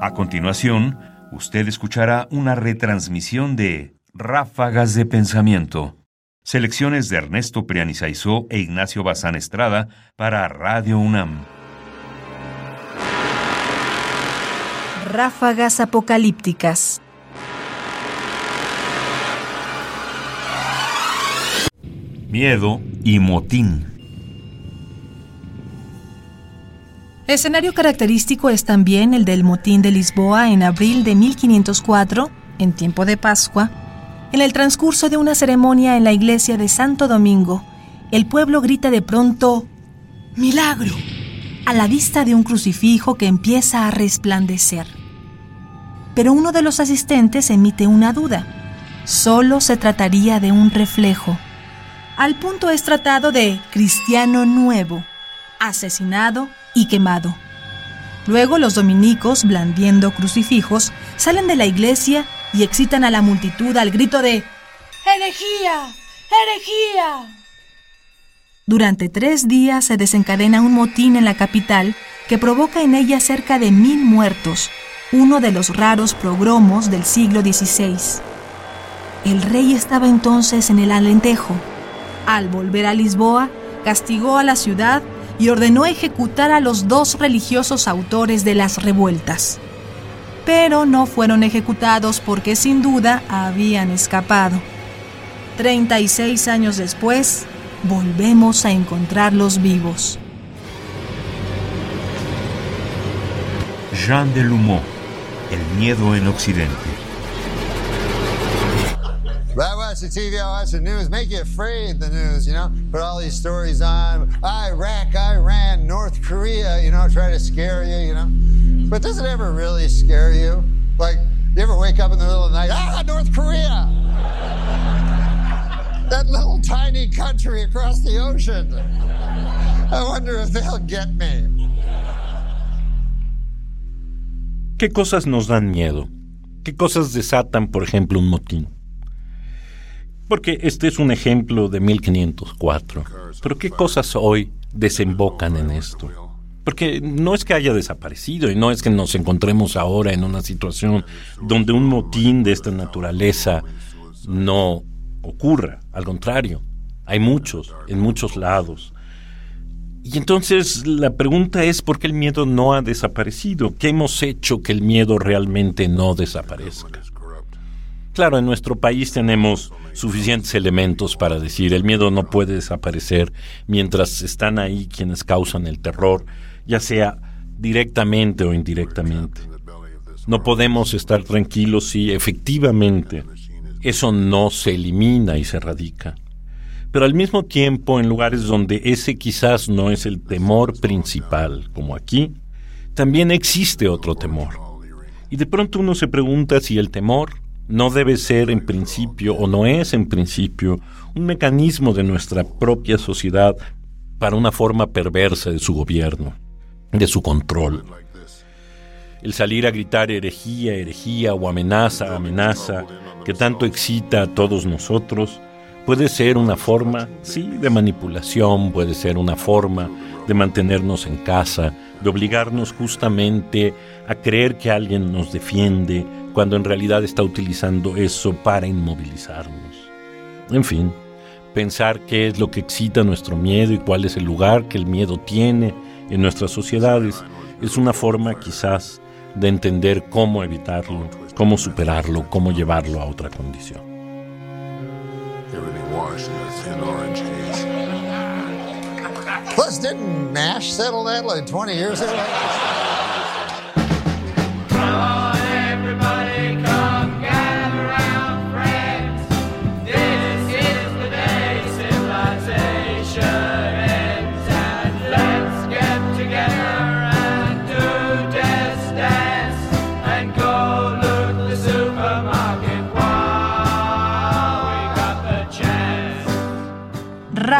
A continuación, usted escuchará una retransmisión de Ráfagas de Pensamiento, selecciones de Ernesto Prianizaizó e Ignacio Bazán Estrada para Radio UNAM. Ráfagas apocalípticas. Miedo y motín. Escenario característico es también el del motín de Lisboa en abril de 1504, en tiempo de Pascua. En el transcurso de una ceremonia en la iglesia de Santo Domingo, el pueblo grita de pronto ¡Milagro! a la vista de un crucifijo que empieza a resplandecer. Pero uno de los asistentes emite una duda. Solo se trataría de un reflejo al punto es tratado de cristiano nuevo, asesinado y quemado. Luego los dominicos, blandiendo crucifijos, salen de la iglesia y excitan a la multitud al grito de ¡Herejía! ¡Herejía! Durante tres días se desencadena un motín en la capital que provoca en ella cerca de mil muertos, uno de los raros progromos del siglo XVI. El rey estaba entonces en el Alentejo al volver a Lisboa, castigó a la ciudad y ordenó ejecutar a los dos religiosos autores de las revueltas. Pero no fueron ejecutados porque sin duda habían escapado. 36 años después, volvemos a encontrarlos vivos. Jean de Lumeau, El miedo en Occidente. I watch the TV, I watch the news, make you afraid, the news, you know? Put all these stories on Iraq, Iran, North Korea, you know, try to scare you, you know? But does it ever really scare you? Like, you ever wake up in the middle of the night, ah, North Korea! that little tiny country across the ocean. I wonder if they'll get me. ¿Qué cosas nos dan miedo? ¿Qué cosas desatan, por ejemplo, un motín? Porque este es un ejemplo de 1504. Pero ¿qué cosas hoy desembocan en esto? Porque no es que haya desaparecido y no es que nos encontremos ahora en una situación donde un motín de esta naturaleza no ocurra. Al contrario, hay muchos, en muchos lados. Y entonces la pregunta es por qué el miedo no ha desaparecido. ¿Qué hemos hecho que el miedo realmente no desaparezca? Claro, en nuestro país tenemos suficientes elementos para decir el miedo no puede desaparecer mientras están ahí quienes causan el terror, ya sea directamente o indirectamente. No podemos estar tranquilos si efectivamente eso no se elimina y se erradica. Pero al mismo tiempo, en lugares donde ese quizás no es el temor principal, como aquí, también existe otro temor. Y de pronto uno se pregunta si el temor no debe ser en principio o no es en principio un mecanismo de nuestra propia sociedad para una forma perversa de su gobierno, de su control. El salir a gritar herejía, herejía o amenaza, amenaza, que tanto excita a todos nosotros, puede ser una forma, sí, de manipulación, puede ser una forma de mantenernos en casa, de obligarnos justamente a creer que alguien nos defiende, cuando en realidad está utilizando eso para inmovilizarnos. En fin, pensar qué es lo que excita nuestro miedo y cuál es el lugar que el miedo tiene en nuestras sociedades es una forma quizás de entender cómo evitarlo, cómo superarlo, cómo llevarlo a otra condición. Plus, didn't Nash settle that like 20 years ago?